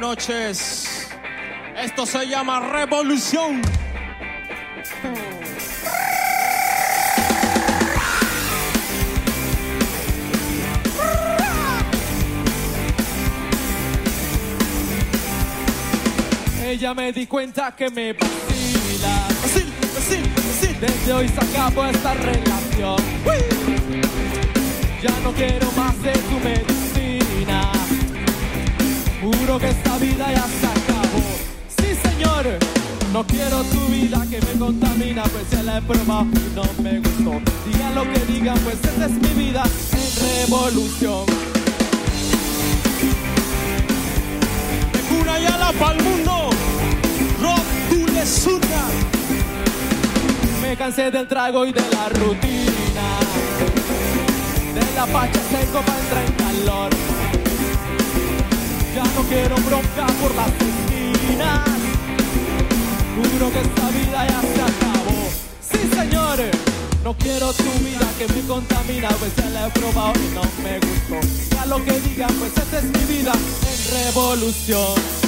Noches. Esto se llama Revolución. Ella me di cuenta que me vacila. Vacil, vacil, vacil. Desde hoy se acabó esta relación. Ya no quiero más de tu medicina. Juro que esta vida ya se acabó. Sí, señor. No quiero tu vida que me contamina, pues ya la he probado y no me gustó. Digan lo que digan, pues esta es mi vida en revolución. De cuna y ala pa'l mundo, rock, tú le surra. Me cansé del trago y de la rutina. De la pacha seco para entrar en calor. Ya no quiero bronca por las esquinas. Juro que esta vida ya se acabó. Sí, señores. No quiero tu vida que me contamina, pues ya la he probado y no me gustó. Ya lo que digan, pues esta es mi vida en revolución.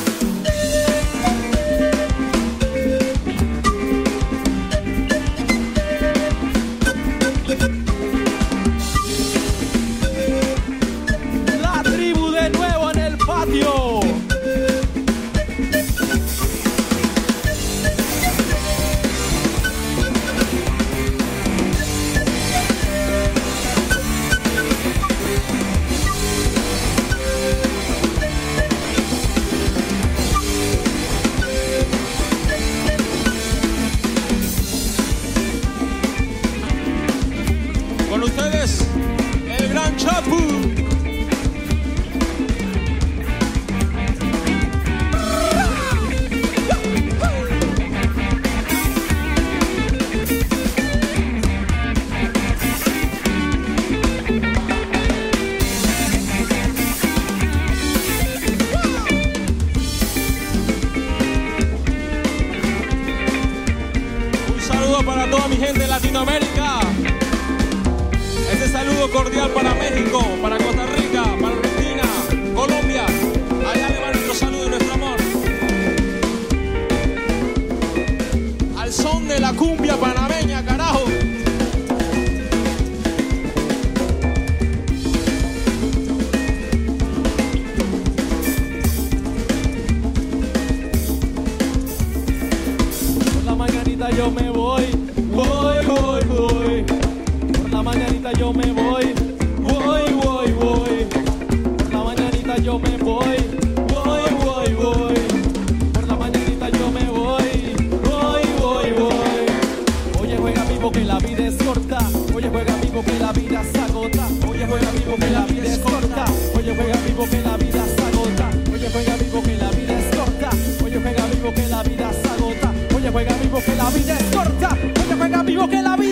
Yo me voy, voy, voy, voy. Por la mañanita yo me voy, voy, voy, voy. Por la mañanita yo me voy, voy, voy, voy. Oye, juega vivo que la vida es corta. Oye, juega vivo que la vida se agota. Oye, juega vivo que la vida es corta. Oye, juega vivo que la vida se agota. Oye, juega vivo que la vida es corta. Oye, juega vivo que la vida se agota. Oye, juega vivo que la vida es corta. Oye, juega vivo que la vida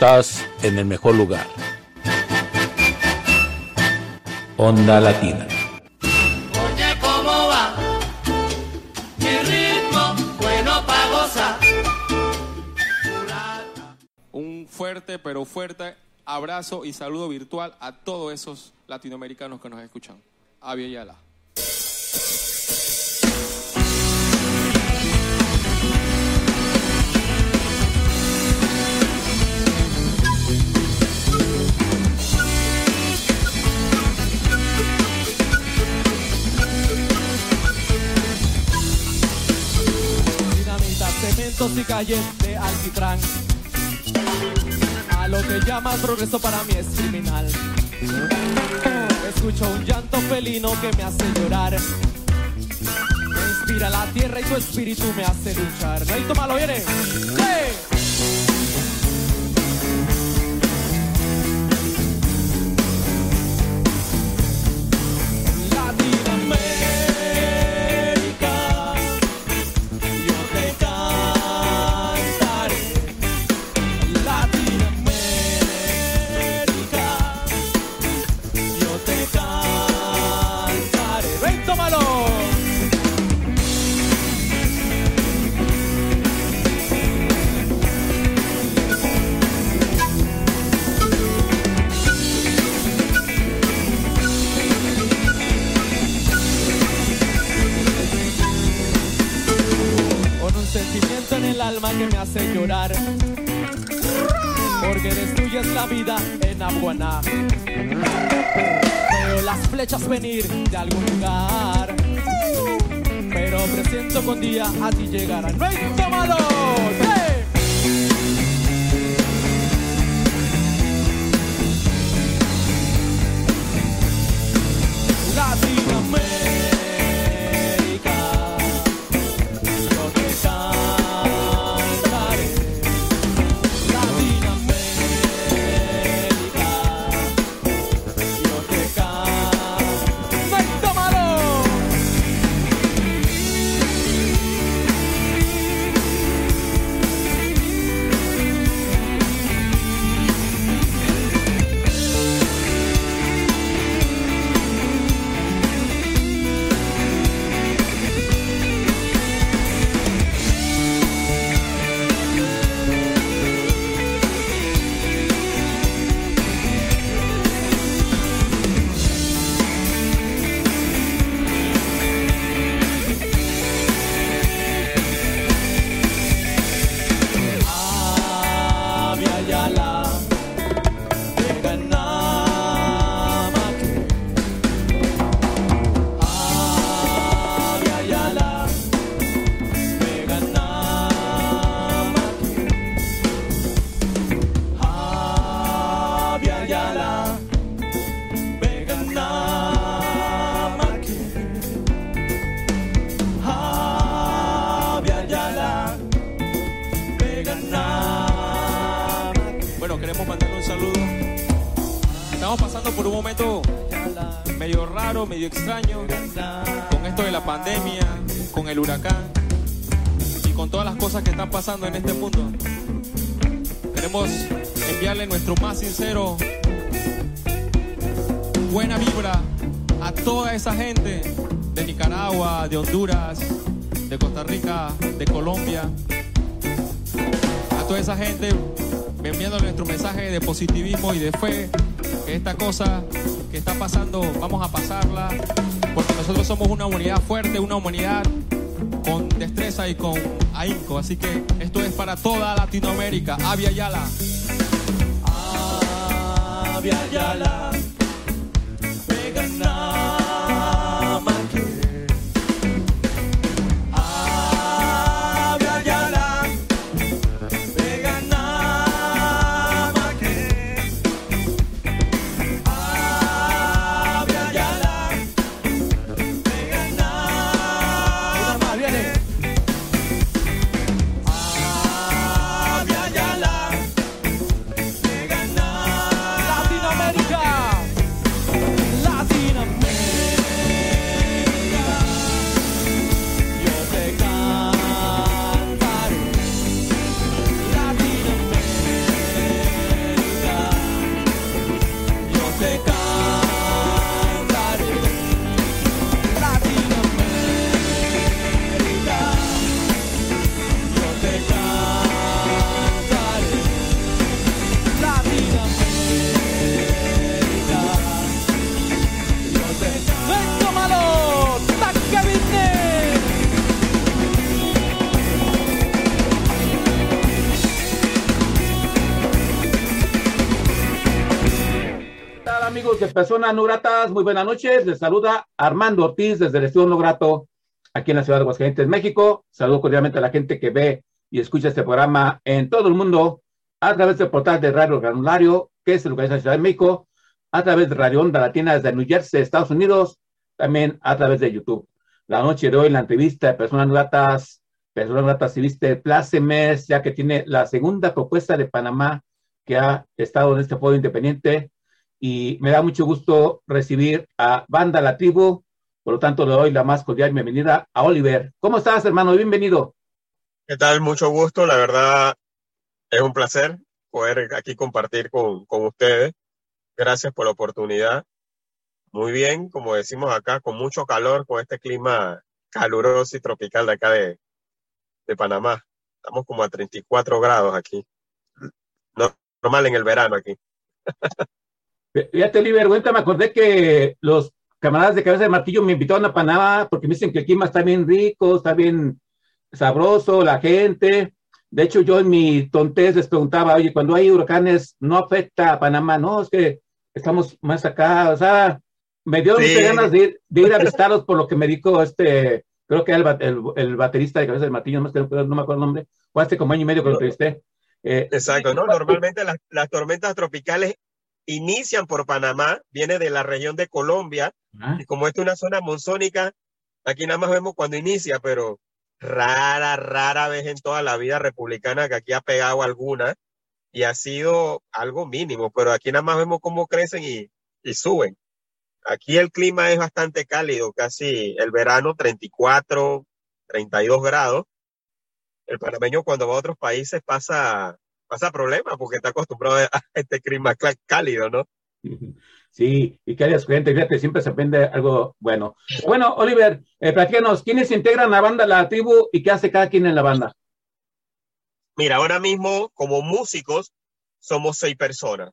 Estás en el mejor lugar. Onda Latina. Oye, ¿cómo va? Mi ritmo, bueno pa' gozar. Un fuerte, pero fuerte abrazo y saludo virtual a todos esos latinoamericanos que nos escuchan. Avia Yala. Cemento y calles de alquitrán. A lo que llamas progreso para mí es criminal. Escucho un llanto felino que me hace llorar. Me inspira la tierra y tu espíritu me hace luchar. No hay malo, viene. ¡Sí! Flechas venir de algún lugar. Pero presiento con día a ti llegarán. ¡No hay! En este mundo. Queremos enviarle nuestro más sincero buena vibra a toda esa gente de Nicaragua, de Honduras, de Costa Rica, de Colombia, a toda esa gente enviando nuestro mensaje de positivismo y de fe, que esta cosa que está pasando, vamos a pasarla, porque nosotros somos una humanidad fuerte, una humanidad con destreza y con ahínco. Así que para toda Latinoamérica. Avia Yala. Abia Yala, Personas No Gratas? Muy buenas noches. Les saluda Armando Ortiz desde el Estudio No Grato aquí en la ciudad de Aguascalientes, México. Saludo cordialmente a la gente que ve y escucha este programa en todo el mundo a través del portal de Radio Granulario, que el lugar de la Ciudad de México, a través de Radio Onda Latina desde New Jersey, Estados Unidos, también a través de YouTube. La noche de hoy, la entrevista de personas gratas, personas gratas, si viste Plácemes, ya que tiene la segunda propuesta de Panamá que ha estado en este foro independiente, y me da mucho gusto recibir a Banda La Tribu, por lo tanto le doy la más cordial bienvenida a Oliver. ¿Cómo estás, hermano? Bienvenido. ¿Qué tal? Mucho gusto, la verdad es un placer poder aquí compartir con, con ustedes. Gracias por la oportunidad. Muy bien, como decimos acá, con mucho calor, con este clima caluroso y tropical de acá de, de Panamá. Estamos como a 34 grados aquí. Normal en el verano aquí. Fíjate, Oliver, cuenta, me acordé que los camaradas de Cabeza de Martillo me invitaron a Panamá porque me dicen que el clima está bien rico, está bien sabroso, la gente. De hecho, yo en mi tontez les preguntaba, oye, cuando hay huracanes, ¿no afecta a Panamá? No, es que estamos más acá, o sea, me dio Sí. muchas ganas de ir, de ir a visitarlos por lo que me dijo este, creo que era el, el, el baterista de Cabeza de Martillo, no, me acuerdo- no me acuerdo el nombre, fue hace como año y medio que lo entrevisté. Eh, Exacto, ¿no? Normalmente las, las tormentas tropicales inician por Panamá, viene de la región de Colombia, ah, y como esta es una zona monzónica, aquí nada más vemos cuando inicia, pero rara, rara vez en toda la vida republicana que aquí ha pegado alguna, y ha sido algo mínimo, pero aquí nada más vemos cómo crecen y, y suben. Aquí el clima es bastante cálido, casi el verano 34, 32 grados. El panameño cuando va a otros países pasa, pasa problemas porque está acostumbrado a este clima cálido, ¿no? Sí, y que haya su gente, fíjate, siempre se aprende algo bueno. Bueno, Oliver, eh, platícanos, ¿quiénes integran la banda La Tribu y qué hace cada quien en la banda? Mira, ahora mismo como músicos somos seis personas.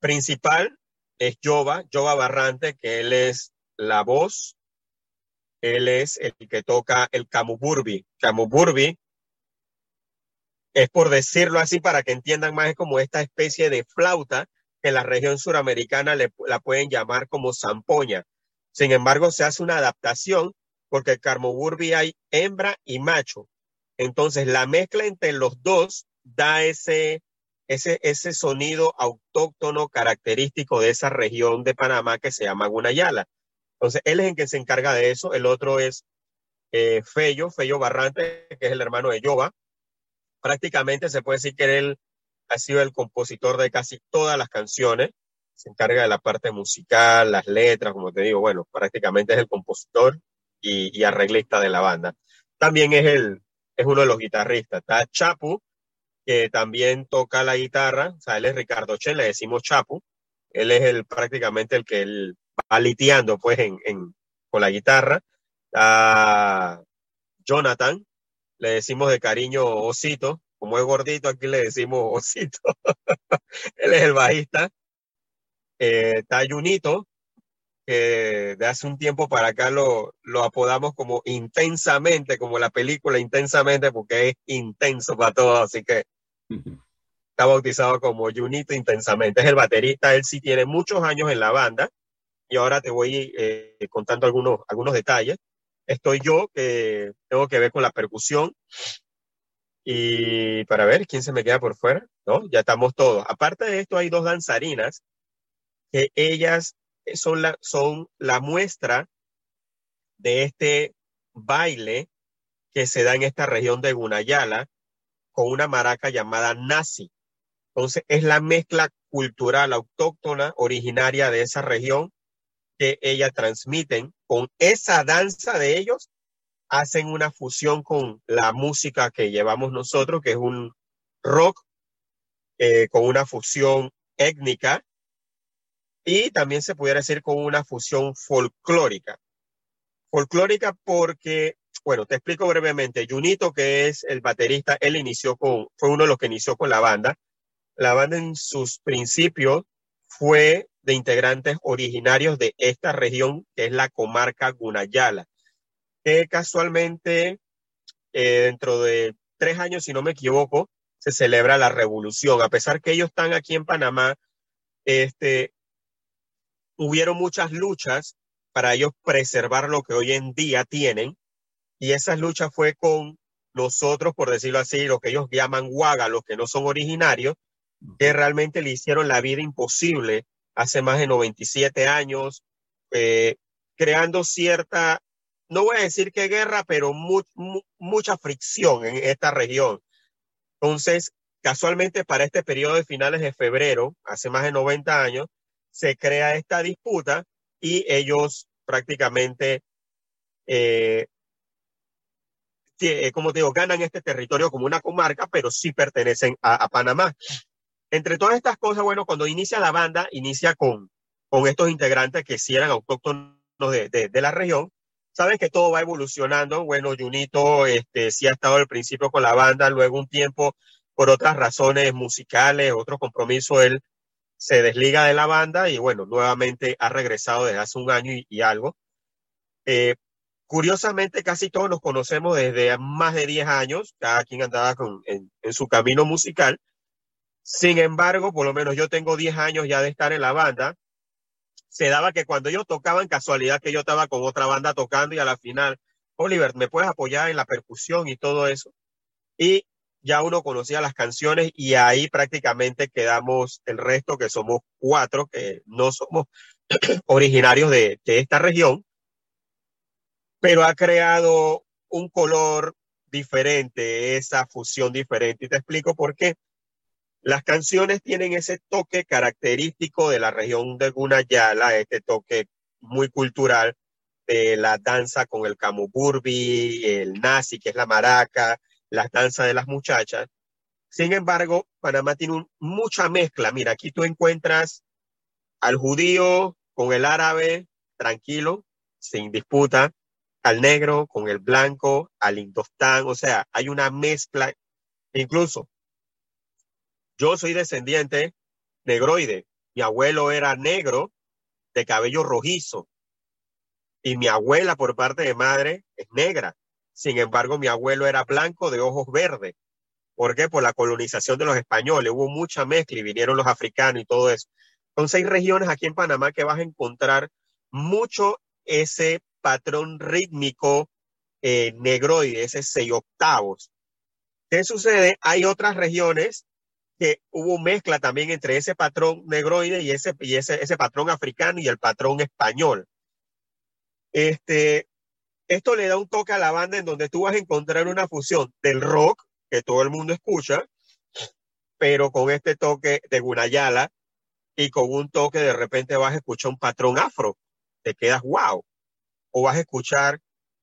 Principal es Jova, Jova Barrante, que él es la voz, él es el que toca el camuburbi. Camuburbi es por decirlo así para que entiendan más, es como esta especie de flauta que en la región suramericana le- la pueden llamar como zampoña. Sin embargo, se hace una adaptación porque el camuburbi hay hembra y macho. Entonces, la mezcla entre los dos da ese, ese, ese sonido autóctono característico de esa región de Panamá que se llama Gunayala. Entonces, él es el que se encarga de eso. El otro es eh, Fello, Fello Barrante, que es el hermano de Yoba. Prácticamente se puede decir que él ha sido el compositor de casi todas las canciones. Se encarga de la parte musical, las letras, como te digo, bueno, prácticamente es el compositor y, arreglista de la banda. También es el, es uno de los guitarristas. Está Chapu, que también toca la guitarra, o sea, él es Ricardo Chen, le decimos Chapu. Él es el prácticamente el que él va liteando pues en- con la guitarra. Está Jonathan, le decimos de cariño Osito, como es gordito, aquí le decimos Osito. él es el bajista. Eh, está Junito, que de hace un tiempo para acá lo, lo apodamos como intensamente, como la película intensamente, porque es intenso para todo, así que está bautizado como Junito intensamente. Es el baterista, él sí tiene muchos años en la banda, y ahora te voy eh, contando algunos, algunos detalles. Estoy yo, que tengo que ver con la percusión, y para ver quién se me queda por fuera, ¿no? Ya estamos todos. Aparte de esto, hay dos danzarinas que ellas son la, son la muestra de este baile que se da en esta región de Gunayala con una maraca llamada Nasi. Entonces, es la mezcla cultural autóctona originaria de esa región que ellas transmiten con esa danza de ellos, hacen una fusión con la música que llevamos nosotros, que es un rock eh, con una fusión étnica y también se pudiera decir con una fusión folclórica. Folclórica porque, bueno, te explico brevemente. Junito, que es el baterista, él inició con, fue uno de los que inició con la banda. La banda en sus principios fue de integrantes originarios de esta región, que es la comarca Gunayala, que casualmente eh, dentro de tres años, si no me equivoco, se celebra la revolución. A pesar que ellos están aquí en Panamá, este, hubieron muchas luchas para ellos preservar lo que hoy en día tienen. Y esas luchas fue con nosotros, por decirlo así, lo que ellos llaman huaga, los que no son originarios, que realmente le hicieron la vida imposible hace más de 97 años, eh, creando cierta, no voy a decir que guerra, pero mu- mu- mucha fricción en esta región. Entonces, casualmente para este periodo de finales de febrero, hace más de 90 años, se crea esta disputa y ellos prácticamente, eh, eh, como digo, ganan este territorio como una comarca, pero sí pertenecen a Panamá. Entre todas estas cosas, bueno, cuando inicia la banda, inicia con, con estos integrantes que sí eran autóctonos de, de, la región. Sabes que todo va evolucionando. Bueno, Junito este, sí ha estado al principio con la banda, luego un tiempo por otras razones musicales, otros compromisos, él se desliga de la banda y bueno, nuevamente ha regresado desde hace un año y, algo. Eh, curiosamente, casi todos nos conocemos desde más de 10 años, cada quien andaba con, en su camino musical. Sin embargo, por lo menos yo tengo 10 años ya de estar en la banda. Se daba que cuando ellos tocaban, casualidad que yo estaba con otra banda tocando y a la final, Oliver, ¿me puedes apoyar en la percusión y todo eso? Y ya uno conocía las canciones y ahí prácticamente quedamos el resto, que somos cuatro, que no somos originarios de, de esta región, pero ha creado un color diferente, esa fusión diferente. Y te explico por qué. Las canciones tienen ese toque característico de la región de Gunayala, este toque muy cultural de la danza con el camuburbi, el nazi, que es la maraca, las danzas de las muchachas. Sin embargo, Panamá tiene mucha mezcla. Mira, aquí tú encuentras al judío con el árabe, tranquilo, sin disputa, al negro con el blanco, al indostán, o sea, hay una mezcla. Incluso, yo soy descendiente negroide. Mi abuelo era negro, de cabello rojizo, y mi abuela por parte de madre es negra. Sin embargo, mi abuelo era blanco de ojos verdes. ¿Por qué? Por la colonización de los españoles. Hubo mucha mezcla y vinieron los africanos y todo eso. Entonces hay regiones aquí en Panamá que vas a encontrar mucho ese patrón rítmico eh, negroide, ese seis octavos. ¿Qué sucede? Hay otras regiones que hubo mezcla también entre ese patrón negroide y ese, y ese, ese patrón africano y el patrón español. Este, esto le da un toque a la banda en donde tú vas a encontrar una fusión del rock que todo el mundo escucha, pero con este toque de Gunayala y con un toque de repente vas a escuchar un patrón afro, te quedas wow, o vas a escuchar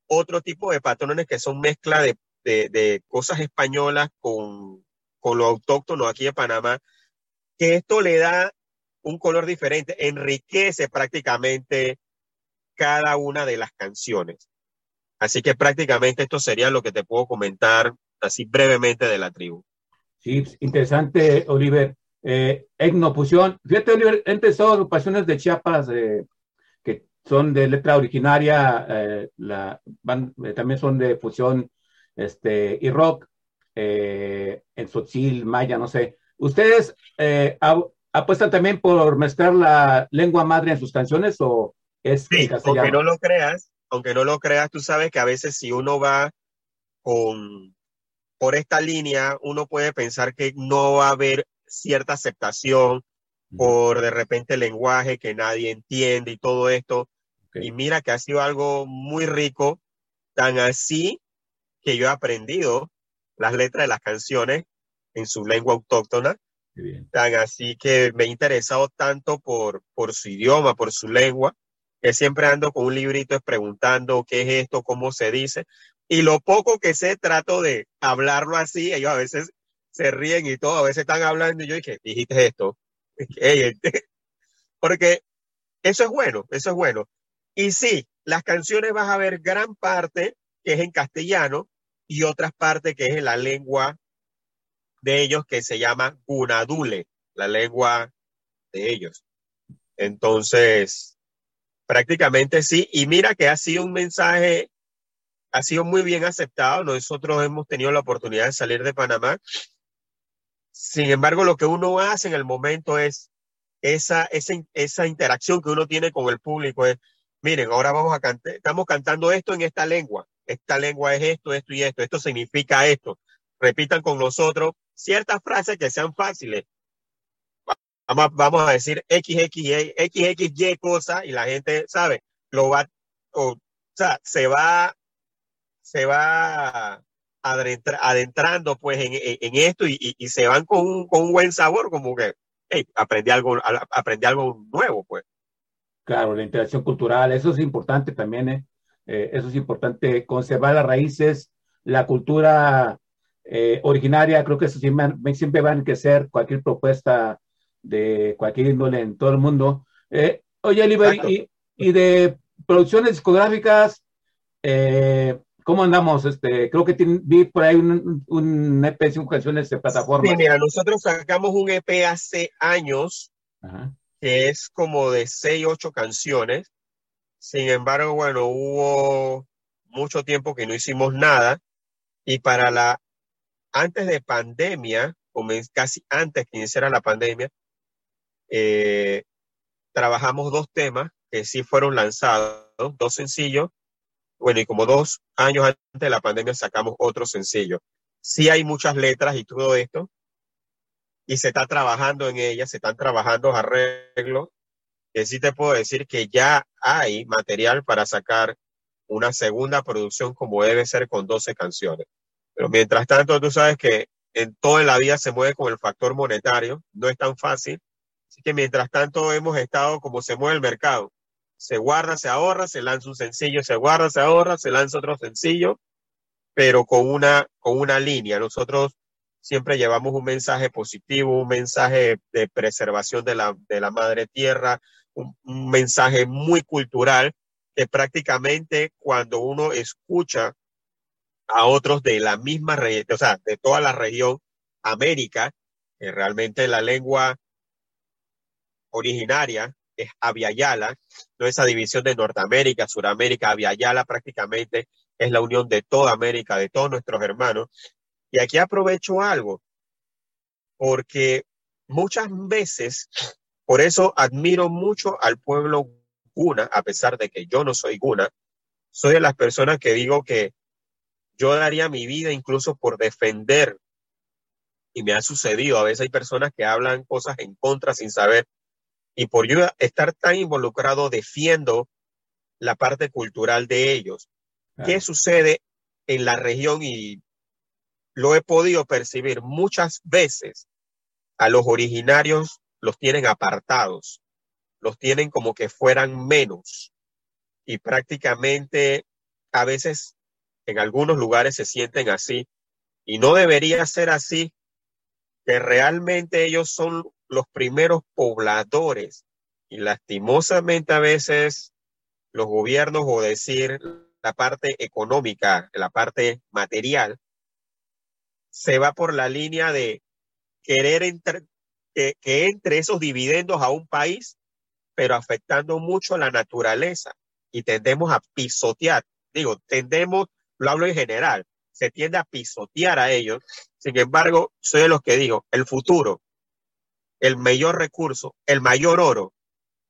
otro tipo de patrones que son mezcla de, de, de cosas españolas con, con lo autóctono aquí en Panamá, que esto le da un color diferente, enriquece prácticamente cada una de las canciones. Así que prácticamente esto sería lo que te puedo comentar así brevemente de la tribu. Sí, interesante, Oliver. Eh, etnofusión. Fíjate, Oliver, he empezado agrupaciones de Chiapas eh, que son de letra originaria, eh, la, van, eh, también son de fusión este, y rock, eh, en Sotzil, Maya, no sé. ¿Ustedes eh, ap- apuestan también por mezclar la lengua madre en sus canciones o es Sí, castellano? aunque no lo creas, aunque no lo creas, tú sabes que a veces si uno va con por esta línea, uno puede pensar que no va a haber cierta aceptación por de repente el lenguaje que nadie entiende y todo esto. Ok. Y mira que ha sido algo muy rico, tan así que yo he aprendido las letras de las canciones en su lengua autóctona, bien. tan así que me he interesado tanto por, por su idioma, por su lengua, que siempre ando con un librito preguntando qué es esto, cómo se dice. Y lo poco que sé, trato de hablarlo así. Ellos a veces se ríen y todo, a veces están hablando y yo dije, dijiste esto. Porque eso es bueno, eso es bueno. Y sí, las canciones vas a ver gran parte que es en castellano y otras partes que es la lengua de ellos que se llama Gunadule, la lengua de ellos. Entonces, prácticamente sí. Y mira que ha sido un mensaje, ha sido muy bien aceptado. Nosotros hemos tenido la oportunidad de salir de Panamá. Sin embargo, lo que uno hace en el momento es esa, esa, esa interacción que uno tiene con el público. Es, miren, ahora vamos a cantar, estamos cantando esto en esta lengua. Esta lengua es esto, esto y esto, esto significa esto. Repitan con nosotros ciertas frases que sean fáciles. Vamos, vamos a decir XXY, XXY cosa y la gente sabe, lo va, o, sea, se va, se va adentrando pues en, en esto y, y, se van con un, con un buen sabor, como que hey, aprendí algo, aprendí algo nuevo, pues. Claro, la interacción cultural, eso es importante también, ¿eh? Eh, eso es importante, conservar las raíces, la cultura eh, originaria, creo que eso siempre, siempre va a enriquecer cualquier propuesta de cualquier índole en todo el mundo. oye, Oliver, y, y, de producciones discográficas, ¿cómo andamos? Este, creo que vi por ahí un, un EP, cinco canciones de plataforma. Sí, mira, nosotros sacamos un EP hace años, que es como de seis, ocho canciones sin embargo, bueno, hubo mucho tiempo que no hicimos nada y para la, antes de pandemia, casi antes que iniciara la pandemia, eh, trabajamos dos temas que sí fueron lanzados, dos sencillos. Bueno, y como dos años antes de la pandemia sacamos otro sencillo. Sí hay muchas letras y todo esto, y se está trabajando en ellas, se están trabajando arreglos que sí te puedo decir que ya hay material para sacar una segunda producción como debe ser con 12 canciones. Pero mientras tanto, tú sabes que en toda la vida se mueve con el factor monetario, no es tan fácil. Así que mientras tanto hemos estado como se mueve el mercado. Se guarda, se ahorra, se lanza un sencillo, se guarda, se ahorra, se lanza otro sencillo, pero con una, con una línea. Nosotros siempre llevamos un mensaje positivo, un mensaje de preservación de la, de la madre tierra, un, mensaje muy cultural que prácticamente cuando uno escucha a otros de la misma región, o sea, de toda la región América, que realmente la lengua originaria es Aviala, no esa división de Norteamérica, Suramérica, Aviala prácticamente es la unión de toda América, de todos nuestros hermanos. Y aquí aprovecho algo, porque muchas veces por eso admiro mucho al pueblo guna, a pesar de que yo no soy guna. Soy de las personas que digo que yo daría mi vida incluso por defender, y me ha sucedido, a veces hay personas que hablan cosas en contra sin saber, y por yo estar tan involucrado defiendo la parte cultural de ellos. ¿Qué sucede en la región? Y lo he podido percibir muchas veces a los originarios los tienen apartados, los tienen como que fueran menos. Y prácticamente a veces en algunos lugares se sienten así. Y no debería ser así, que realmente ellos son los primeros pobladores. Y lastimosamente a veces los gobiernos o decir la parte económica, la parte material, se va por la línea de querer que, entre esos dividendos a un país, pero afectando mucho la naturaleza y tendemos a pisotear. Digo, tendemos, lo hablo en general, se tiende a pisotear a ellos. Sin embargo, soy de los que digo, el futuro, el mayor recurso, el mayor oro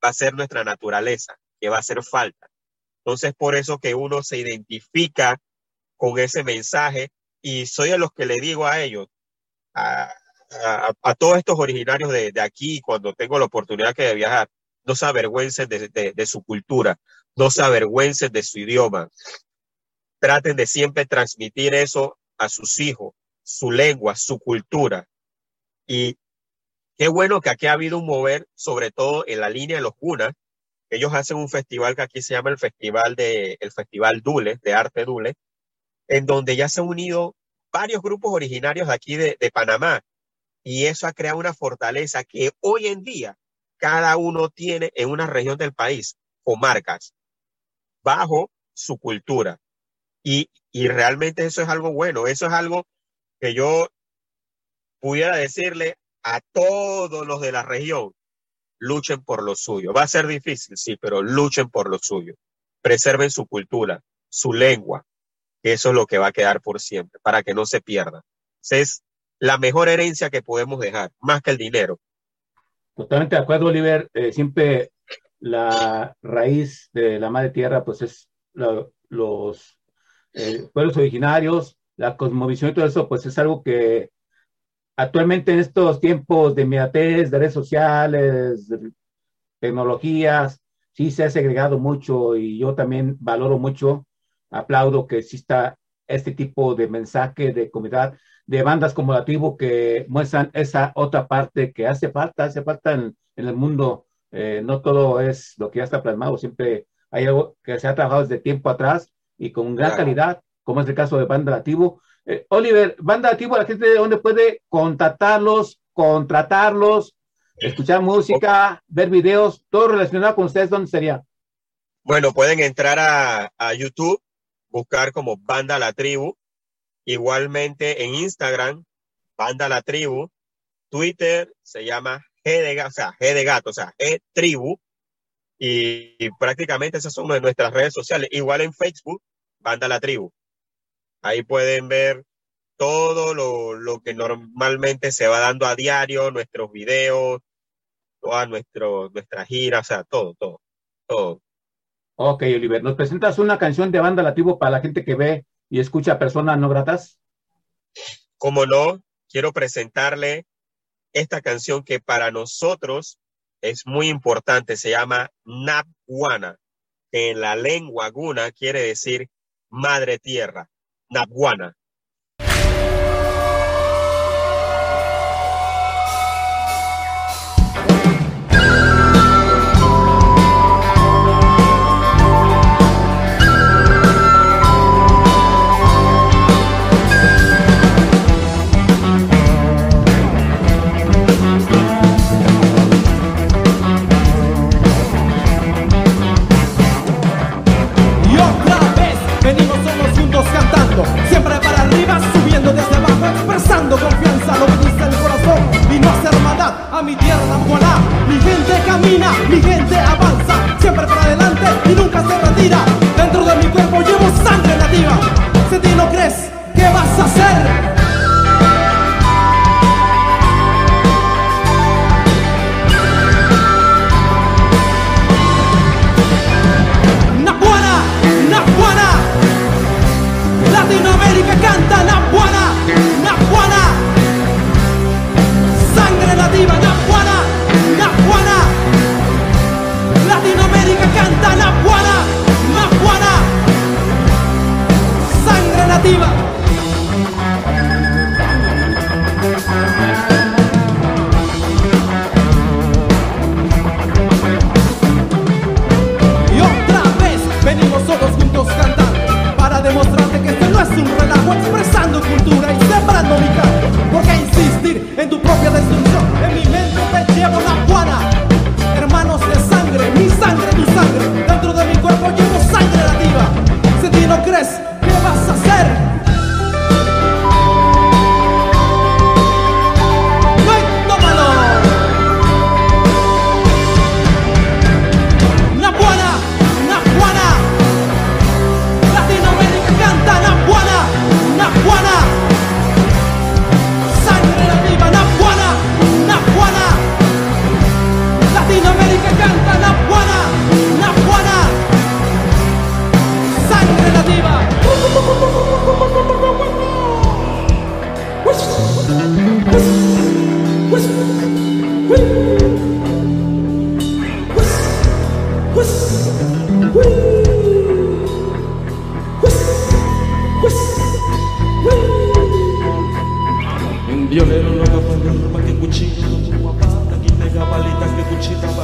va a ser nuestra naturaleza, que va a hacer falta. Entonces, por eso que uno se identifica con ese mensaje y soy de los que le digo a ellos, a, a, todos estos originarios de, aquí, cuando tengo la oportunidad que de viajar, no se avergüencen de, su cultura, no se avergüencen de su idioma. Traten de siempre transmitir eso a sus hijos, su lengua, su cultura. Y qué bueno que aquí ha habido un mover, sobre todo en la línea de los cunas. Ellos hacen un festival que aquí se llama el Festival de, el Festival Dule, de Arte Dule, en donde ya se han unido varios grupos originarios de aquí de Panamá y eso ha creado una fortaleza que hoy en día cada uno tiene en una región del país comarcas bajo su cultura. Y, y realmente eso es algo bueno, eso es algo que yo pudiera decirle a todos los de la región, luchen por lo suyo. Va a ser difícil, sí, pero luchen por lo suyo. Preserven su cultura, su lengua, eso es lo que va a quedar por siempre, para que no se pierda. Es la mejor herencia que podemos dejar, más que el dinero. Totalmente de acuerdo, Oliver. Eh, siempre la raíz de la madre tierra, pues es los, eh, pueblos originarios, la cosmovisión y todo eso, pues es algo que actualmente en estos tiempos de inmediatez, de redes sociales, de tecnologías, sí se ha segregado mucho y yo también valoro mucho, aplaudo que exista este tipo de mensaje de comunidad, de bandas como la tribu que muestran esa otra parte que hace falta, hace falta en, en el mundo. Eh, no todo es lo que ya está plasmado, siempre hay algo que se ha trabajado desde tiempo atrás y con gran Claro. calidad, como es el caso de Banda Lativo. Eh, Oliver, Banda Lativo, la gente de dónde puede contactarlos, contratarlos, escuchar música, ver videos, todo relacionado con ustedes, ¿dónde sería? Bueno, pueden entrar a, a YouTube, buscar como Banda La Tribu, igualmente en Instagram, Banda La Tribu, Twitter se llama G de o sea, G de gato, o sea, G Tribu, y, prácticamente esas son nuestras redes sociales. Igual en Facebook, Banda La Tribu. Ahí pueden ver todo lo, lo que normalmente se va dando a diario, nuestros videos, toda nuestro, nuestra gira, o sea, todo, todo, todo. Ok, Oliver, ¿nos presentas una canción de Banda Lativo para la gente que ve y escucha personas no gratas? Como no, quiero presentarle esta canción que para nosotros es muy importante. Se llama Napguana, que en la lengua guna quiere decir madre tierra. Napguana. Mi tierra Nahualá. Mi gente camina, mi gente avanza, siempre para adelante y nunca se retira. Dentro de mi cuerpo llevo sangre nativa. Si ti no crees, ¿qué vas a hacer?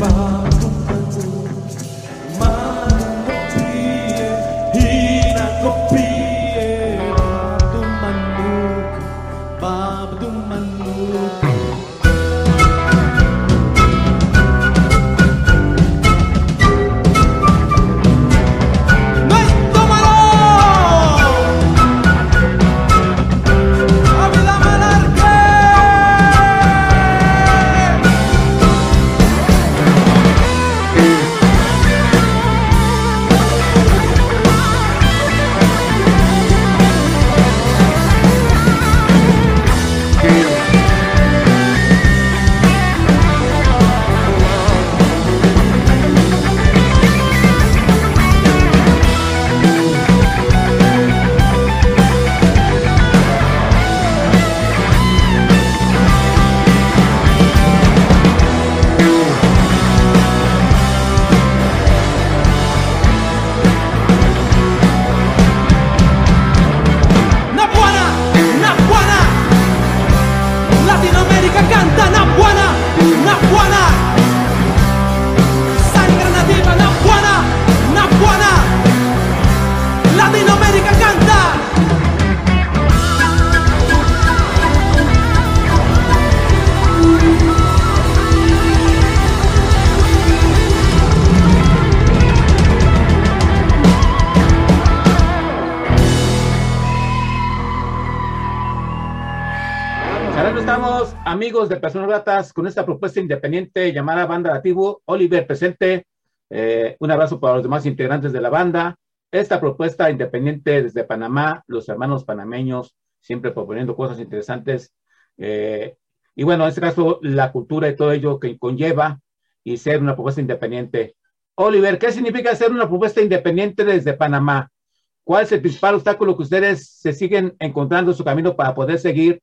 far. Amigos de Personas Gratas con esta propuesta independiente llamada Banda Lativo. Oliver presente. Eh, un abrazo para los demás integrantes de la banda. Esta propuesta independiente desde Panamá, los hermanos panameños siempre proponiendo cosas interesantes. Eh, y bueno, en este caso, la cultura y todo ello que conlleva y ser una propuesta independiente. Oliver, ¿qué significa ser una propuesta independiente desde Panamá? ¿Cuál es el principal obstáculo que ustedes se siguen encontrando en su camino para poder seguir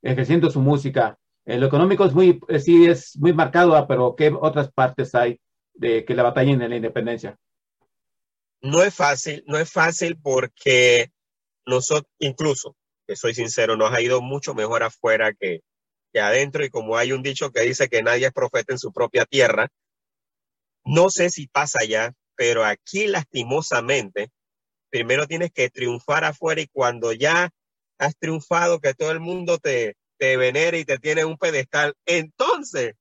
ejerciendo su música? Lo económico es muy, eh, sí, es muy marcado, ah, pero ¿qué otras partes hay de que la batalla en la independencia? No es fácil, no es fácil porque nosotros, incluso, que soy sincero, nos ha ido mucho mejor afuera que, que adentro y como hay un dicho que dice que nadie es profeta en su propia tierra, no sé si pasa ya, pero aquí lastimosamente, primero tienes que triunfar afuera y cuando ya has triunfado, que todo el mundo te, te venera y te tiene un pedestal, entonces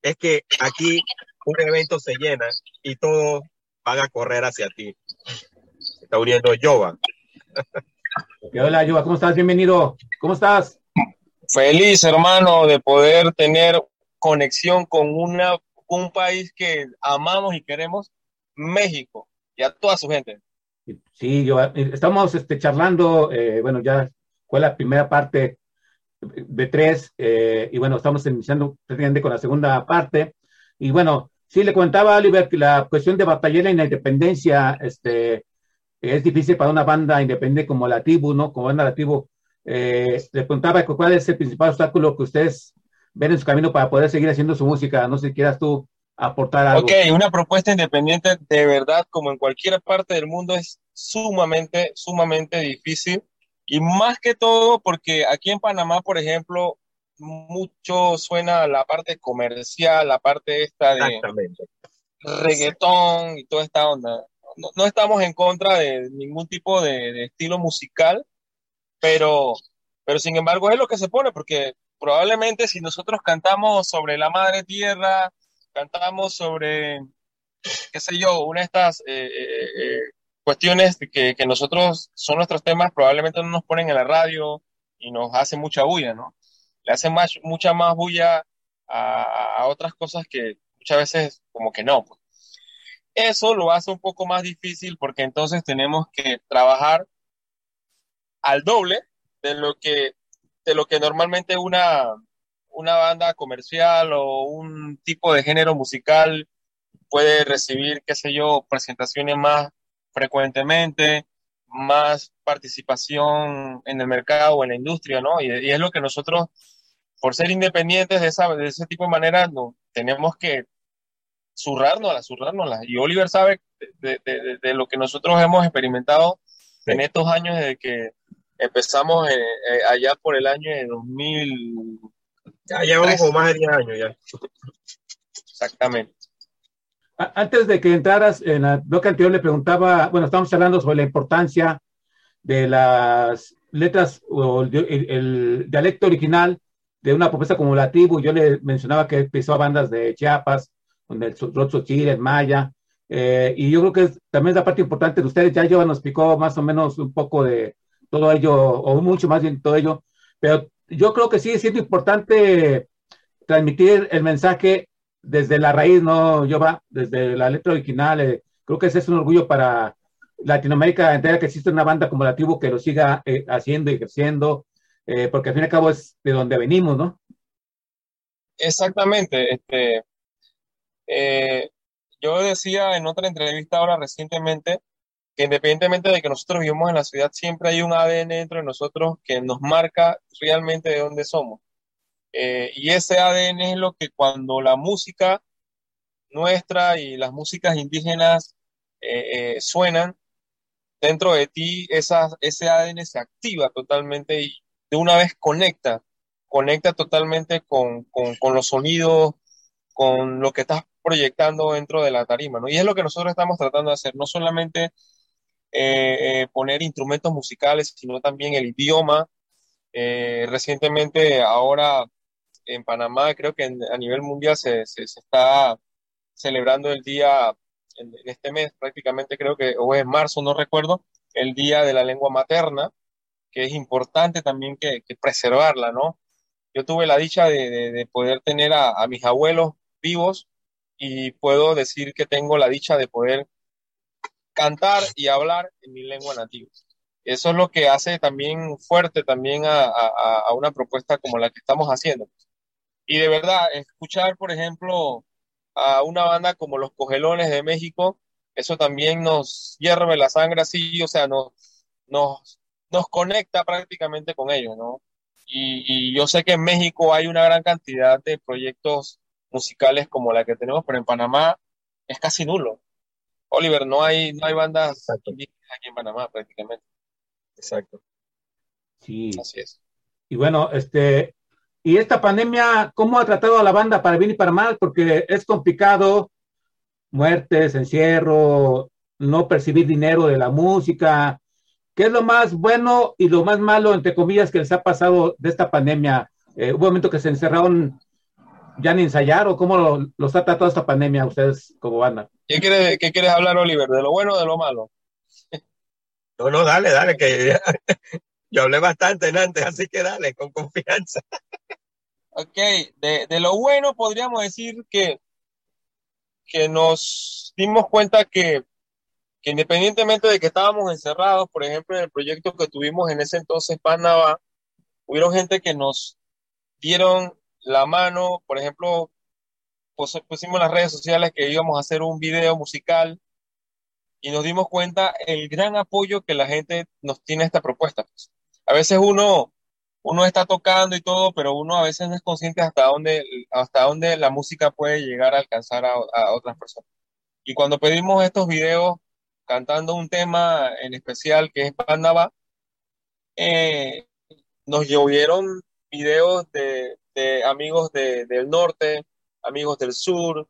es que aquí un evento se llena y todos van a correr hacia ti. Se está uniendo Jova. Hola, Jova, ¿cómo estás? Bienvenido. ¿Cómo estás? Feliz, hermano, de poder tener conexión con una, un país que amamos y queremos, México, y a toda su gente. Sí, yo, estamos este, charlando, eh, bueno, ya fue la primera parte de tres, eh, y bueno, estamos iniciando con la segunda parte, y bueno, sí, le comentaba a Oliver que la cuestión de batallar en la independencia, este, es difícil para una banda independiente como la Tibu, ¿no? Como banda la Tibu, eh, le preguntaba cuál es el principal obstáculo que ustedes ven en su camino para poder seguir haciendo su música. No sé si quieras tú aportar algo. Ok, una propuesta independiente de verdad, como en cualquier parte del mundo, es sumamente, sumamente difícil. Y más que todo porque aquí en Panamá, por ejemplo, mucho suena la parte comercial, la parte esta de reggaetón y toda esta onda. No, no, estamos en contra de ningún tipo de, de estilo musical, pero, pero sin embargo es lo que se pone, porque probablemente si nosotros cantamos sobre la madre tierra, cantamos sobre, qué sé yo, una de estas eh, eh, eh, cuestiones que, que, nosotros son nuestros temas, probablemente no nos ponen en la radio y nos hace mucha bulla, ¿no? Le hace más, mucha más bulla a, a otras cosas que muchas veces como que no. Pues. Eso lo hace un poco más difícil porque entonces tenemos que trabajar al doble de lo que, de lo que normalmente una, una banda comercial o un tipo de género musical puede recibir, qué sé yo, presentaciones más frecuentemente, más participación en el mercado o en la industria, ¿no? Y, y es lo que nosotros, por ser independientes de, esa, de ese tipo de manera, no, tenemos que zurrárnosla, zurrárnosla. Y Oliver sabe de, de, de, lo que nosotros hemos experimentado en estos años desde que empezamos eh, eh, allá por el año de 2000. Ya llevamos como más de 10 años ya. Exactamente. Antes de que entraras en la bloque anterior, le preguntaba, bueno, estamos hablando sobre la importancia de las letras o el, el, el dialecto original de una propuesta como la tribu. Yo le mencionaba que empezó a bandas de Chiapas, donde el Rotso Chile, el Maya, eh, y yo creo que es, también es la parte importante de ustedes. Ya yo nos explicó más o menos un poco de, todo ello, o mucho más bien todo ello, pero yo creo que sigue siendo importante transmitir el mensaje desde la raíz, ¿no, Jova? Desde la letra original. Eh, creo que ese es un orgullo para Latinoamérica entera que existe una banda como la tribu que lo siga eh, haciendo y creciendo, eh, porque al fin y al cabo es de donde venimos, ¿no? Exactamente. Este, eh, yo decía en otra entrevista ahora recientemente que independientemente de que nosotros vivimos en la ciudad, siempre hay un ADN dentro de nosotros que nos marca realmente de dónde somos. Eh, y ese ADN es lo que cuando la música nuestra y las músicas indígenas eh, eh, suenan, dentro de ti esa, ese ADN se activa totalmente y de una vez conecta, conecta totalmente con, con, con los sonidos, con lo que estás proyectando dentro de la tarima, ¿no? Y es lo que nosotros estamos tratando de hacer, no solamente eh, eh, poner instrumentos musicales, sino también el idioma. Eh, recientemente, ahora en Panamá, creo que a nivel mundial se, está celebrando el día, en, este mes prácticamente creo que, o es marzo, no recuerdo, el Día de la Lengua Materna, que es importante también que, preservarla, ¿no? yo tuve la dicha de, de- de poder tener a, mis abuelos vivos y puedo decir que tengo la dicha de poder cantar y hablar en mi lengua nativa. Eso es lo que hace también fuerte también a una propuesta como la que estamos haciendo. Y de verdad, escuchar, por ejemplo, a una banda como Los Cogelones de México, eso también nos hierve la sangre así, o sea, nos, nos, nos conecta prácticamente con ellos, ¿no? Y, y yo sé que en México hay una gran cantidad de proyectos musicales como la que tenemos, pero en Panamá es casi nulo. Oliver, no hay, no hay bandas aquí en Panamá prácticamente. Exacto. Sí. Así es. Y bueno, este, y esta pandemia, ¿cómo ha tratado a la banda para bien y para mal? Porque es complicado, muertes, encierro, no percibir dinero de la música. ¿Qué es lo más bueno y lo más malo, entre comillas, que les ha pasado de esta pandemia? Eh, ¿Hubo un momento que se encerraron ya ni ensayar o cómo lo- los ha tratado esta pandemia ustedes como banda? ¿Qué quieres, qué quieres hablar, Oliver? ¿De lo bueno o de lo malo? No, no, dale, dale, que yo hablé bastante antes, así que dale, con confianza. Ok, de, de lo bueno podríamos decir que, que nos dimos cuenta que, que independientemente de que estábamos encerrados, por ejemplo, en el proyecto que tuvimos en ese entonces, Panamá, hubieron gente que nos dieron la mano, por ejemplo, pus- pusimos en las redes sociales que íbamos a hacer un video musical y nos dimos cuenta el gran apoyo que la gente nos tiene a esta propuesta. pues. A veces uno, uno está tocando y todo, pero uno a veces no es consciente hasta dónde, hasta dónde la música puede llegar a alcanzar a, a otras personas. Y cuando pedimos estos videos cantando un tema en especial que es Pandaba, eh, nos llovieron videos de, de amigos de- del norte, amigos del sur,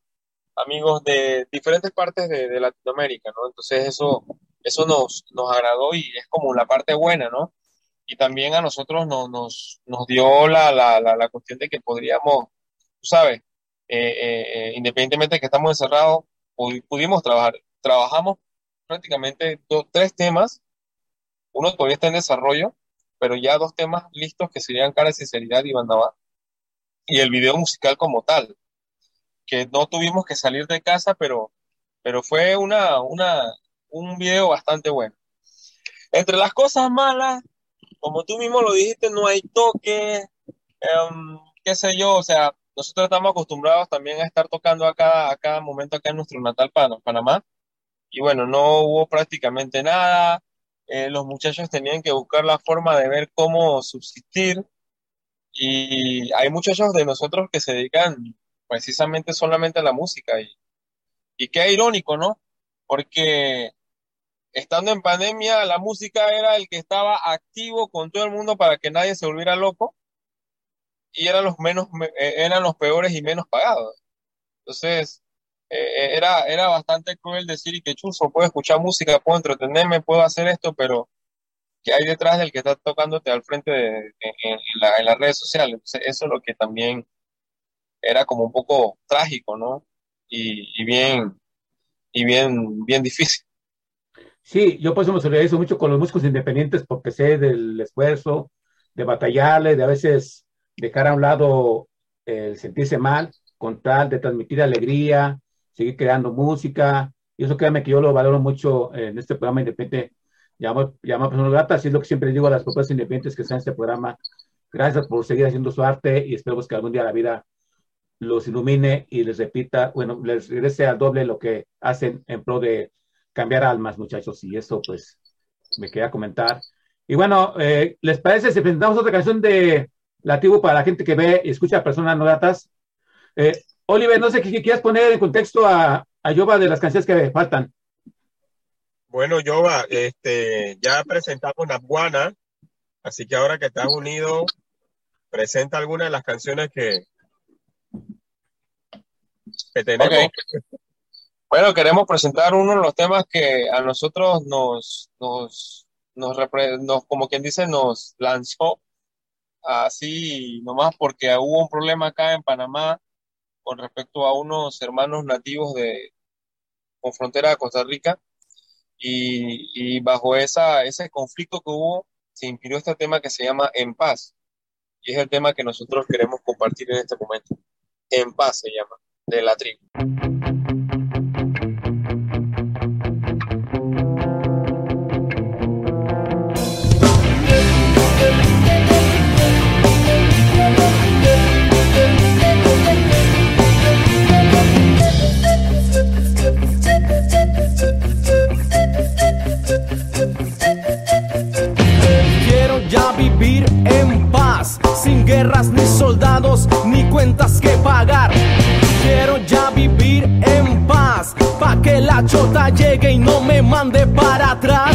amigos de diferentes partes de, de Latinoamérica, ¿no? Entonces eso, eso nos, nos agradó y es como la parte buena, ¿no? Y también a nosotros nos, nos, nos dio la, la, la, la cuestión de que podríamos, tú sabes, eh, eh, eh, independientemente de que estamos encerrados, pu- pudimos trabajar. Trabajamos prácticamente do- tres temas, uno todavía está en desarrollo, pero ya dos temas listos que serían Cara de Sinceridad y Bandaba, y el video musical como tal que no tuvimos que salir de casa, pero, pero fue una, una, un video bastante bueno. Entre las cosas malas, como tú mismo lo dijiste, no hay toque, em, qué sé yo, o sea, nosotros estamos acostumbrados también a estar tocando a cada, a cada momento acá en nuestro natal Pan- Panamá, y bueno, no hubo prácticamente nada, eh, los muchachos tenían que buscar la forma de ver cómo subsistir, y hay muchachos de nosotros que se dedican precisamente solamente a la música, y, y qué irónico, ¿no? Porque estando en pandemia, la música era el que estaba activo con todo el mundo para que nadie se volviera loco y eran los menos, eh, eran los peores y menos pagados. Entonces, eh, era, era bastante cruel decir y que chuzo, puedo escuchar música, puedo entretenerme, puedo hacer esto, pero ¿qué hay detrás del que está tocándote al frente en, la- en las redes sociales? Eso es lo que también era como un poco trágico, ¿no? Y, y bien, y bien, bien difícil. Sí, yo por eso me solidarizo mucho con los músicos independientes porque sé del esfuerzo, de batallarle, de a veces dejar a un lado el sentirse mal, con tal de transmitir alegría, seguir creando música. Y eso créanme que yo lo valoro mucho en este programa independiente. Llamo, llamo a personas gratas, y es lo que siempre digo a las propuestas independientes que están en este programa. Gracias por seguir haciendo su arte y esperemos que algún día la vida los ilumine y les repita, bueno, les regrese al doble lo que hacen en pro de cambiar almas, muchachos, y eso pues me quería comentar. Y bueno, eh, ¿les parece si presentamos otra canción de La Tribu para la gente que ve y escucha a personas no datas? Eh, Oliver, no sé qué qué quieras poner en contexto a, a Yoba de las canciones que faltan. Bueno, Yoba, este, ya presentamos Nabuana, así que ahora que estás unido, presenta algunas de las canciones que, que tenemos. Ok. Bueno, queremos presentar uno de los temas que a nosotros nos, nos, nos, nos, como quien dice, nos lanzó así nomás porque hubo un problema acá en Panamá con respecto a unos hermanos nativos de con frontera de Costa Rica y, y bajo esa, ese conflicto que hubo se inspiró este tema que se llama En Paz. y es el tema que nosotros queremos compartir en este momento. En paz se llama, de la tribu. Vivir en paz, sin guerras ni soldados, ni cuentas que pagar. Quiero ya vivir en paz, pa' que la chota llegue y no me mande para atrás.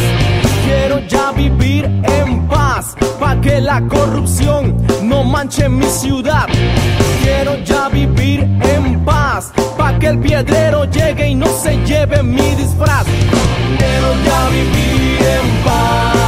Quiero ya vivir en paz, pa' que la corrupción no manche mi ciudad. Quiero ya vivir en paz, pa' que el piedrero llegue y no se lleve mi disfraz. Quiero ya vivir en paz.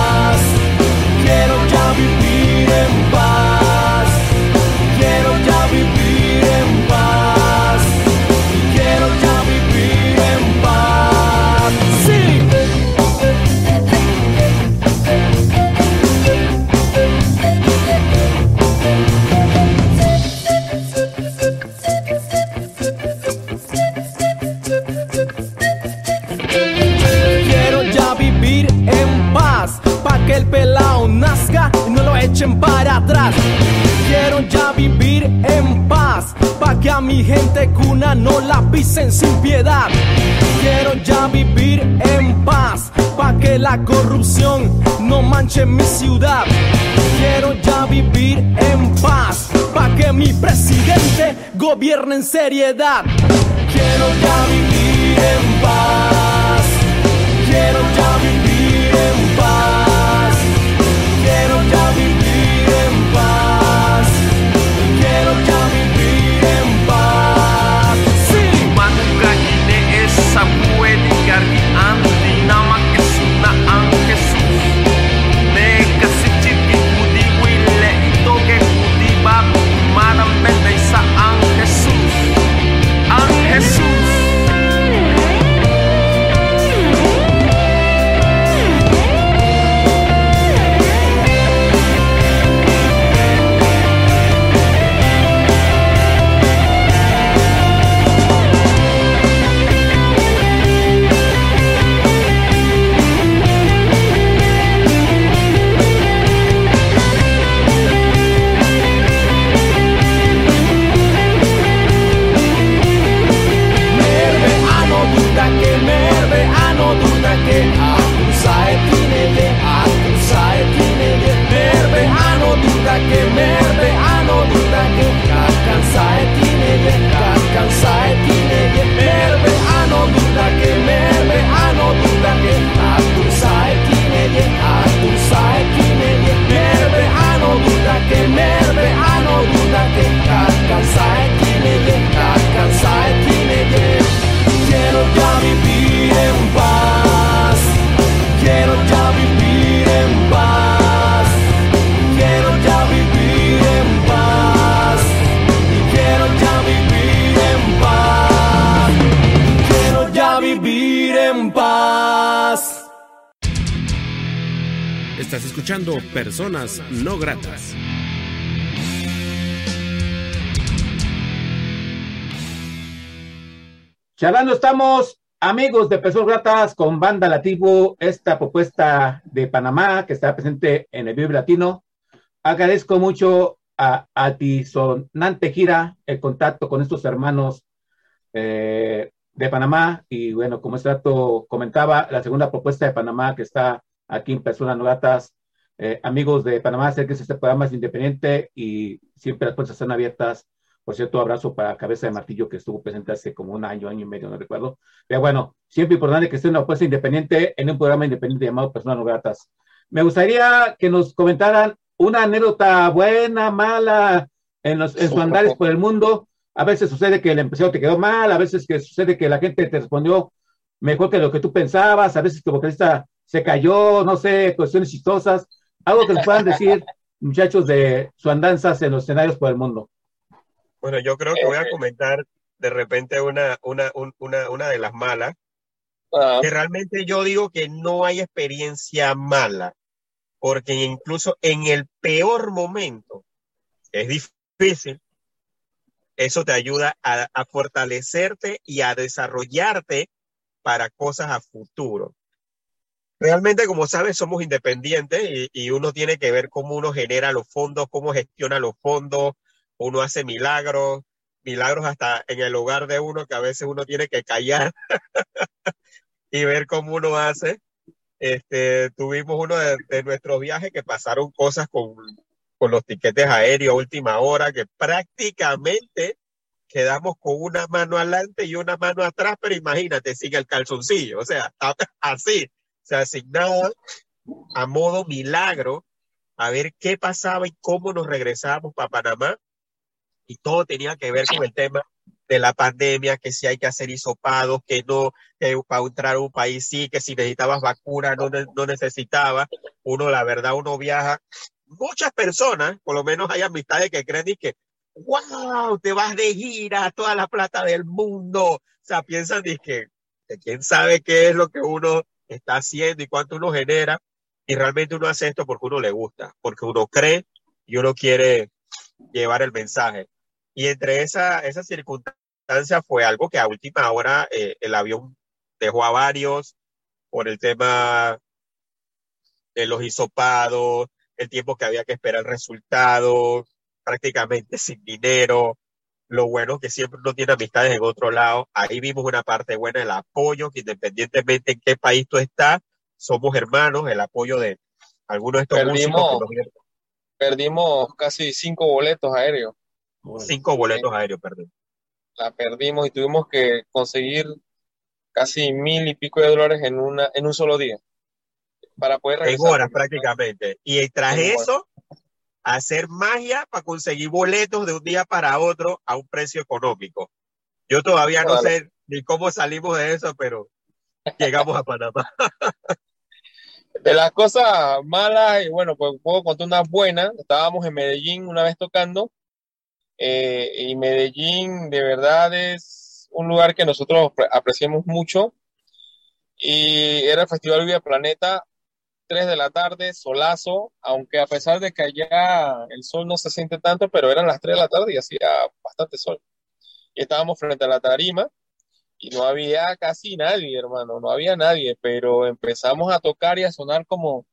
Para atrás. Quiero ya vivir en paz, pa' que a mi gente cuna no la pisen sin piedad. Quiero ya vivir en paz, pa' que la corrupción no manche mi ciudad. Quiero ya vivir en paz, pa' que mi presidente gobierne en seriedad. Quiero ya vivir en paz. Personas No Gratas. Charlando estamos, amigos de Personas Gratas, con Banda Lativo, esta propuesta de Panamá que está presente en el Vive Latino. Agradezco mucho a Altisonante Gira el contacto con estos hermanos eh, de Panamá. Y bueno, como este rato comentaba, la segunda propuesta de Panamá que está aquí en Personas No Gratas. Eh, amigos de Panamá, sé que este programa es independiente y siempre las puertas están abiertas por cierto, abrazo para Cabeza de Martillo, que estuvo presente hace como un año, año y medio, no recuerdo. Pero bueno, siempre importante que esté una propuesta independiente en un programa independiente llamado Personas No Gratas. Me gustaría que nos comentaran una anécdota buena, mala, en, los, en sus andares por el mundo. A veces sucede que el empresario te quedó mal, a veces que sucede que la gente te respondió mejor que lo que tú pensabas, a veces que el vocalista se cayó, no sé, cuestiones chistosas. Algo que les puedan decir, muchachos, de sus andanzas en los escenarios por el mundo. Bueno, yo creo que voy a comentar de repente una, una, un- una, una de las malas, Ah, que realmente yo digo que no hay experiencia mala, porque incluso en el peor momento es difícil, eso te ayuda a, a fortalecerte y a desarrollarte para cosas a futuro. Realmente, como sabes, somos independientes y, uno tiene que ver cómo uno genera los fondos, cómo gestiona los fondos, uno hace milagros, milagros hasta en el hogar de uno que a veces uno tiene que callar y ver cómo uno hace. Este, tuvimos uno de, nuestros viajes que pasaron cosas con, con los tiquetes aéreos a última hora que prácticamente quedamos con una mano adelante y una mano atrás, pero imagínate, sin el calzoncillo, o sea, así, se asignaba a modo milagro a ver qué pasaba y cómo nos regresábamos para Panamá y todo tenía que ver con el tema de la pandemia, que si hay que hacer hisopados, que no, que para entrar a un país sí, que si necesitabas vacuna, no, no necesitaba. Uno, la verdad, uno viaja. Muchas personas, por lo menos hay amistades que creen y que, wow, te vas de gira a toda la plata del mundo. O sea, piensan y que, que quién sabe qué es lo que uno está haciendo y cuánto uno genera. Y realmente uno hace esto porque uno le gusta, porque uno cree y uno quiere llevar el mensaje. Y entre esa, esa circunstancia fue algo que a última hora eh, el avión dejó a varios por el tema de los hisopados, el tiempo que había que esperar el resultado, prácticamente sin dinero. Lo bueno que siempre uno tiene amistades en otro lado. Ahí vimos una parte buena, el apoyo, que independientemente en qué país tú estás, somos hermanos, el apoyo de algunos de estos músicos que Perdimos, nos perdimos casi cinco boletos aéreos. cinco boletos aéreos, perdón. La perdimos y tuvimos que conseguir casi mil y pico de dólares en una, en un solo día para poder en regresar. horas prácticamente. Y tras En horas. Hacer magia para conseguir boletos de un día para otro a un precio económico. Yo todavía no sé ni cómo salimos de eso, pero llegamos a Panamá. De las cosas malas, y bueno, pues puedo contar una buena. Estábamos en Medellín una vez tocando, eh, y Medellín de verdad es un lugar que nosotros apre- apreciamos mucho. Y era el Festival Viva Planeta, 3 de la tarde, solazo, aunque a pesar de que allá el sol no se siente tanto, pero eran las 3 de la tarde y hacía bastante sol. Y estábamos frente a la tarima y no había casi nadie, hermano, no había nadie, pero empezamos a tocar y a sonar como,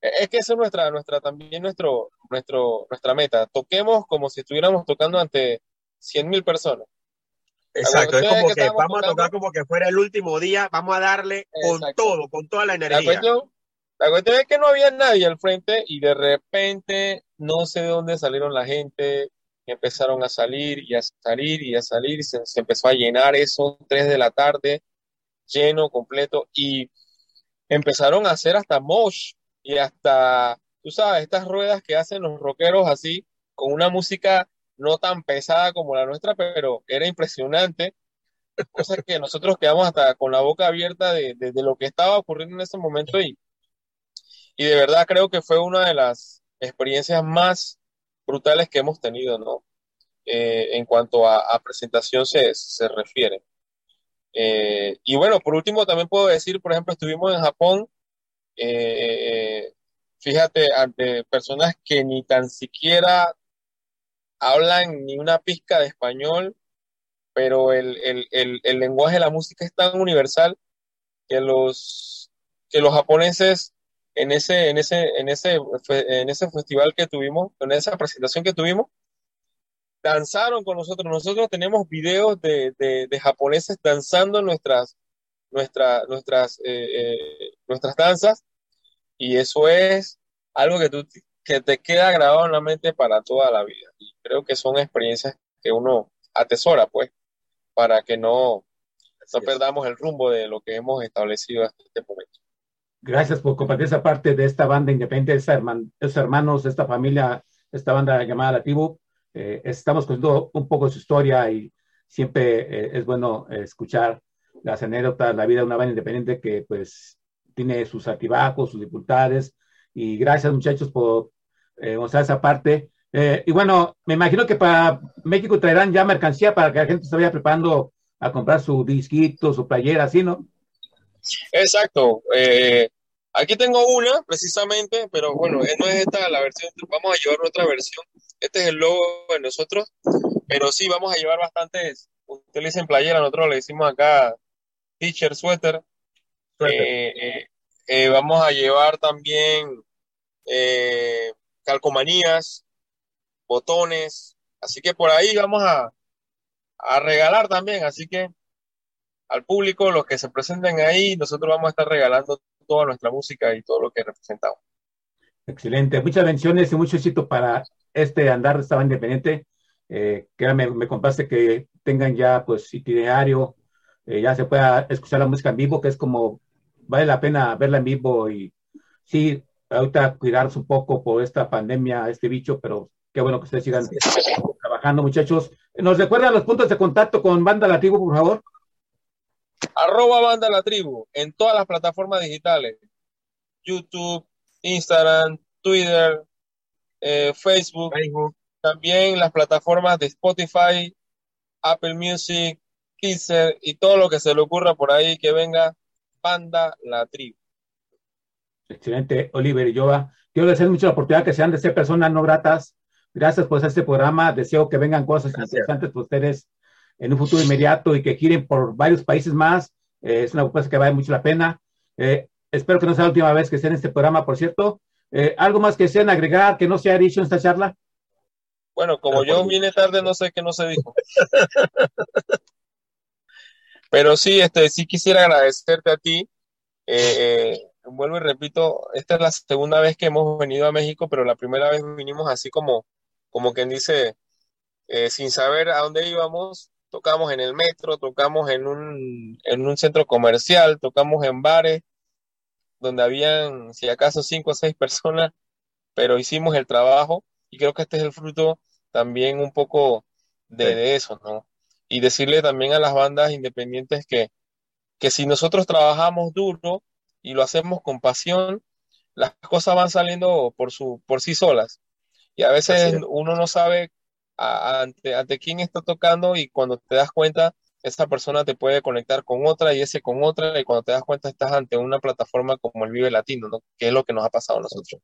es que esa es nuestra, nuestra, también nuestro, nuestro, nuestra meta. Toquemos como si estuviéramos tocando ante 100 mil personas. Exacto, es como que vamos a tocar como que fuera el último día, vamos a darle con todo, con toda la La energía. cuestión, la cuestión es que no había nadie al frente y de repente no sé de dónde salieron la gente, empezaron a salir y a salir y a salir y se, empezó a llenar eso, 3 de la tarde, lleno, completo y empezaron a hacer hasta mosh y hasta, tú sabes, estas ruedas que hacen los rockeros así, con una música no tan pesada como la nuestra, pero era impresionante. Cosa que nosotros quedamos hasta con la boca abierta de, de- de lo que estaba ocurriendo en ese momento y, y de verdad creo que fue una de las experiencias más brutales que hemos tenido, ¿no? Eh, en cuanto a, a presentación se, se refiere. Eh, y bueno, por último también puedo decir, por ejemplo, estuvimos en Japón, eh, fíjate, ante personas que ni tan siquiera hablan ni una pizca de español, pero el, el, el, el lenguaje de la música es tan universal que los, que los japoneses en ese, en ese, en ese, en ese festival que tuvimos, en esa presentación que tuvimos, danzaron con nosotros. Nosotros tenemos videos de, de, de japoneses danzando nuestras, nuestra, nuestras, eh, eh, nuestras danzas y eso es algo que, tú, que te queda grabado en la mente para toda la vida. Y creo que son experiencias que uno atesora, pues, para que no, no perdamos el rumbo de lo que hemos establecido hasta este momento. Gracias por compartir esa parte de esta banda independiente, de esta herman- hermanos, esta familia, esta banda llamada La Tribu. Eh, estamos contando un poco su historia y siempre eh, es bueno eh, escuchar las anécdotas, la vida de una banda independiente que pues tiene sus altibajos, sus dificultades. Y gracias muchachos por eh, mostrar esa parte. Y bueno, me imagino que para México traerán ya mercancía para que la gente se vaya preparando a comprar su disquito, su playera, así, ¿no? Exacto. eh, Aquí tengo una, precisamente, pero bueno, eh, no es esta la versión, vamos a llevar otra versión. Este es el logo de nosotros, pero sí, vamos a llevar bastantes, ustedes le dicen playera, nosotros le decimos acá t-shirt, suéter. Eh, eh, vamos a llevar también calcomanías, botones, así que por ahí vamos a, a regalar también, así que al público, los que se presenten ahí, nosotros vamos a estar regalando toda nuestra música y todo lo que representamos. Excelente. Muchas bendiciones y mucho éxito para este andar de Estaba Independiente. Eh, que me, me compraste que tengan ya pues itinerario, eh, ya se pueda escuchar la música en vivo, que es como vale la pena verla en vivo y sí, ahorita cuidarse un poco por esta pandemia, este bicho, pero qué bueno que ustedes sigan trabajando, muchachos. ¿Nos recuerdan los puntos de contacto con Banda La Tribu, por favor? Arroba Banda La Tribu en todas las plataformas digitales. YouTube, Instagram, Twitter, eh, Facebook, también las plataformas de Spotify, Apple Music, Kisser y todo lo que se le ocurra por ahí que venga Banda La Tribu. Excelente, Oliver y Yoba. Quiero desear mucho la oportunidad que sean de ser personas no gratas. Gracias por este programa. Deseo que vengan cosas interesantes para ustedes en un futuro inmediato y que giren por varios países más. Eh, es una propuesta que vale mucho la pena. Eh, espero que no sea la última vez que estén en este programa, por cierto. Eh, ¿Algo más que sean agregar que no se ha dicho en esta charla? Bueno, como yo vine tarde, no sé qué no se dijo. Pero sí, este, sí quisiera agradecerte a ti. Eh, eh, vuelvo y repito, esta es la segunda vez que hemos venido a México, pero la primera vez vinimos así como, como quien dice, eh, sin saber a dónde íbamos. Tocamos en el metro, tocamos en un, en un centro comercial, tocamos en bares donde habían, si acaso, cinco o seis personas, pero hicimos el trabajo y creo que este es el fruto también un poco de, de eso, ¿no? Y decirle también a las bandas independientes que, que si nosotros trabajamos duro y lo hacemos con pasión, las cosas van saliendo por, su, por sí solas. Y a veces uno no sabe a- ante, ante quién está tocando y cuando te das cuenta, esa persona te puede conectar con otra y ese con otra y cuando te das cuenta estás ante una plataforma como el Vive Latino, ¿no? Que es lo que nos ha pasado a nosotros.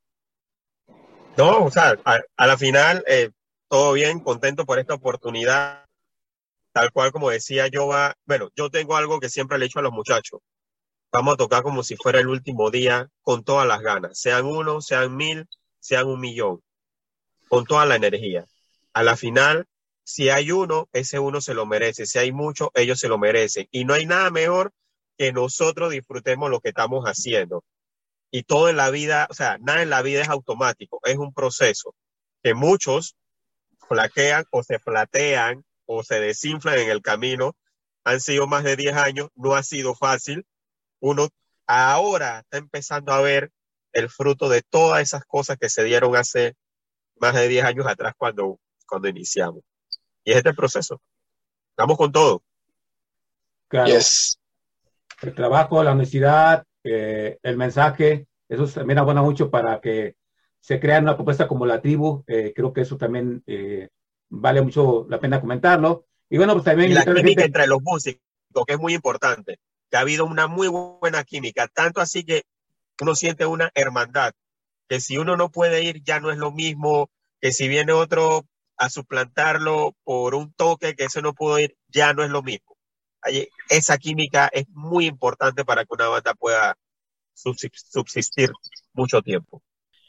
No, o sea, a, la final, eh, todo bien, contento por esta oportunidad. Tal cual como decía yo, va, bueno, yo tengo algo que siempre le he dicho a los muchachos. Vamos a tocar como si fuera el último día con todas las ganas, sean uno, sean mil, sean un millón, con toda la energía. A la final, si hay uno, ese uno se lo merece. Si hay mucho, ellos se lo merecen. Y no hay nada mejor que nosotros disfrutemos lo que estamos haciendo. Y todo en la vida, o sea, nada en la vida es automático, es un proceso que muchos flaquean o se flatean o se desinflan en el camino. Han sido más de 10 años, no ha sido fácil. Uno ahora está empezando a ver el fruto de todas esas cosas que se dieron hace más de 10 años atrás cuando, cuando iniciamos. Y es este el proceso. Vamos con todo. Claro. El trabajo, la honestidad, eh, el mensaje, eso también abona mucho para que se crea una propuesta como la tribu. eh, creo que eso también eh, vale mucho la pena comentarlo. Y bueno, pues también... Y la química gente- entre los músicos, que es muy importante. Que ha habido una muy buena química, tanto así que uno siente una hermandad. Que si uno no puede ir, ya no es lo mismo. Que si viene otro a suplantarlo por un toque que ese no pudo ir, ya no es lo mismo. Ahí- Esa química es muy importante para que una banda pueda subsist- subsistir mucho tiempo.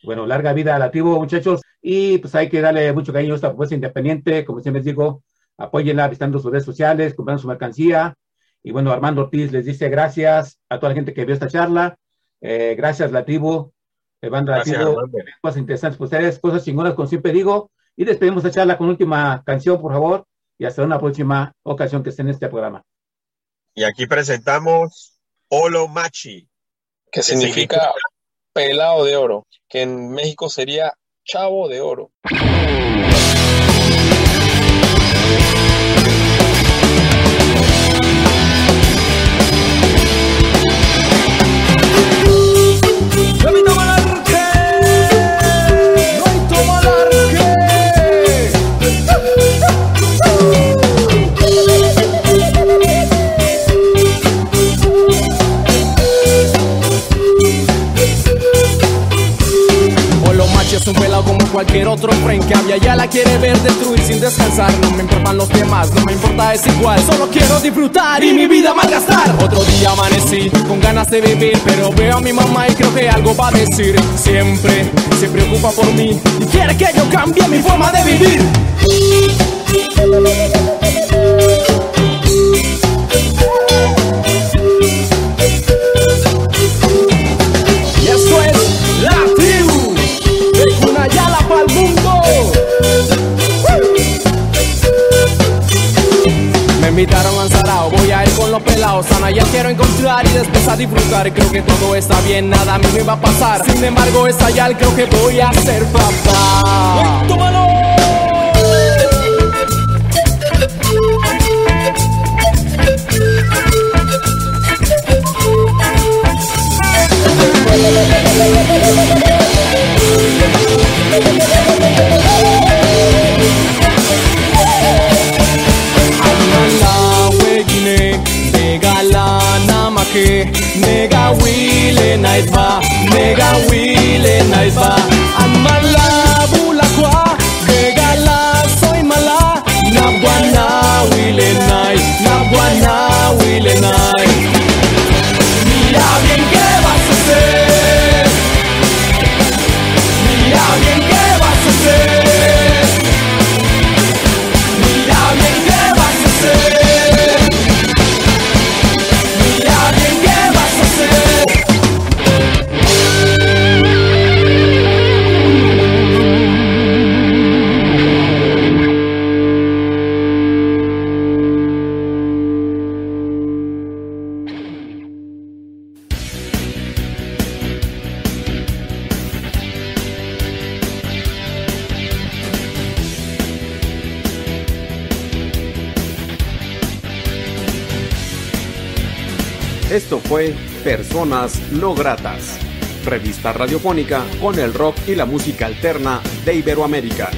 Bueno, larga vida a la tribu, muchachos. Y pues hay que darle mucho cariño a esta propuesta independiente. Como siempre les digo, apóyenla visitando sus redes sociales, comprando su mercancía. Y bueno, Armando Ortiz les dice gracias a toda la gente que vio esta charla. Eh, gracias, la tribu, eh, banda Gracias. Cosas interesantes para ustedes, cosas chingonas, como siempre digo. Y despedimos esta charla con última canción, por favor. Y hasta una próxima ocasión que esté en este programa. Y aquí presentamos Olo Machi. Que significa pelado de oro, que en México sería chavo de oro. Cualquier otro tren que había. Ya la quiere ver destruir sin descansar. No me importan los demás, no me importa, es igual. Solo quiero disfrutar y mi vida malgastar. Otro día amanecí con ganas de vivir, pero veo a mi mamá y creo que algo va a decir. Siempre se preocupa por mí y quiere que yo cambie mi forma de vivir. Me invitaron a Sarao, voy a ir con los pelados. Sana, ya quiero encontrar y después a disfrutar. Creo que todo está bien, nada a mí me va a pasar. Sin embargo, esta ya creo que voy a ser papá. ¡Tómalo! Che Mega Wheelie Night Bar Mega Wheelie Night Bar Amala Personas No Gratas, revista radiofónica con el rock y la música alterna de Iberoamérica.